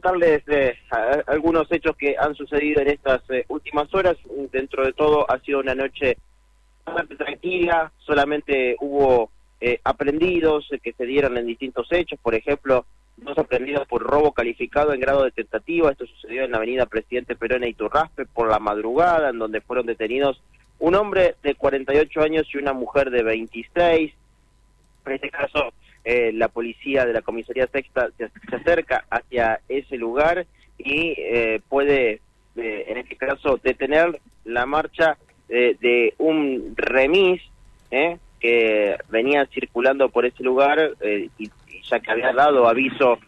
contarles eh, algunos hechos que han sucedido en estas eh, últimas horas. Dentro de todo ha sido una noche bastante tranquila, solamente hubo eh, aprendidos que se dieron en distintos hechos, por ejemplo, dos aprendidos por robo calificado en grado de tentativa, esto sucedió en la avenida Presidente Perón y Turraspe por la madrugada, en donde fueron detenidos un hombre de 48 años y una mujer de 26. En este caso, eh, la policía de la comisaría sexta se, acerca hacia ese lugar y eh, puede, eh, en este caso, detener la marcha de un remis que venía circulando por ese lugar y, ya que había dado aviso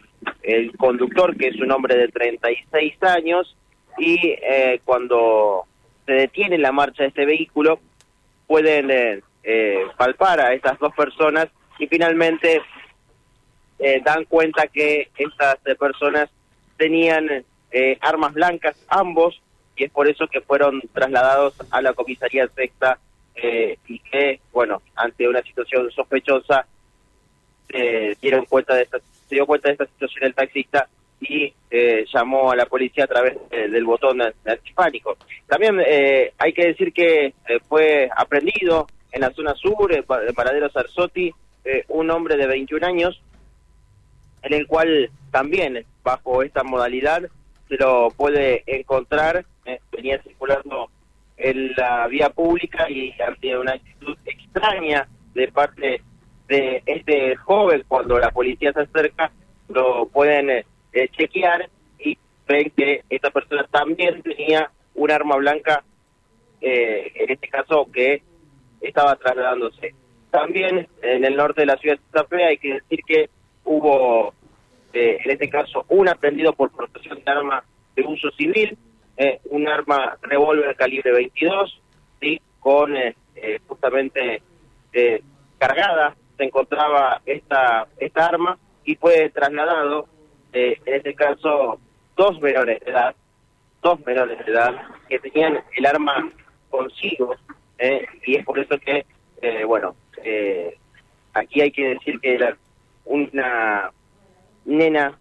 el conductor, que es un hombre de 36 años, y cuando se detiene la marcha de este vehículo, pueden palpar a estas dos personas y finalmente eh, dan cuenta que estas eh, personas tenían eh, armas blancas ambos y es por eso que fueron trasladados a la comisaría sexta y que, bueno, ante una situación sospechosa, dieron cuenta de esta, se dio cuenta de esta situación el taxista y llamó a la policía a través del botón de pánico. También hay que decir que fue aprendido en la zona sur, de Paradero Sarsotti, eh, un hombre de 21 años, en el cual también bajo esta modalidad se lo puede encontrar, eh, venía circulando en la vía pública y ante una actitud extraña de parte de este joven, cuando la policía se acerca, lo pueden eh, chequear y ven que esta persona también tenía un arma blanca, en este caso que estaba trasladándose. También en el norte de la ciudad de Santa Fe hay que decir que hubo, eh, en este caso, un aprendido por protección de arma de uso civil, eh, un arma revólver calibre 22, ¿sí? con eh, justamente cargada se encontraba esta, esta arma y fue trasladado, en este caso, dos menores de edad, dos menores de edad que tenían el arma consigo, y es por eso que, bueno, eh, aquí hay que decir que era una nena,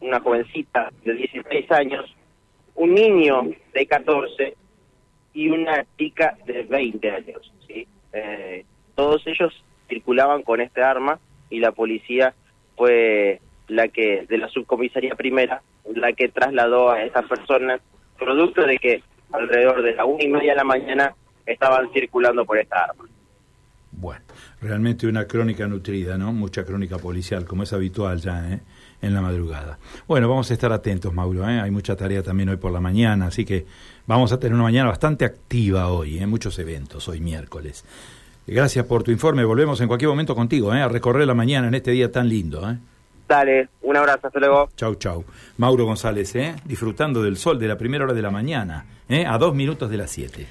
una jovencita de 16 años, un niño de 14 y una chica de 20 años. ¿sí? Eh, todos ellos circulaban con este arma y la policía fue la que, de la subcomisaría primera, la que trasladó a esas personas, producto de que alrededor de la una y media de la mañana estaban circulando por esta arma. Realmente una crónica nutrida, ¿no? Mucha crónica policial, como es habitual ya ¿eh? en la madrugada. Bueno, vamos a estar atentos, Mauro. ¿eh? Hay mucha tarea también hoy por la mañana, así que vamos a tener una mañana bastante activa hoy, ¿eh? muchos eventos hoy miércoles. Gracias por tu informe. Volvemos en cualquier momento contigo, ¿eh? a recorrer la mañana en este día tan lindo. ¿eh? Dale, un abrazo, hasta luego. Chau, chau. Mauro González, ¿eh? disfrutando del sol de la primera hora de la mañana, ¿eh? a dos minutos de las siete.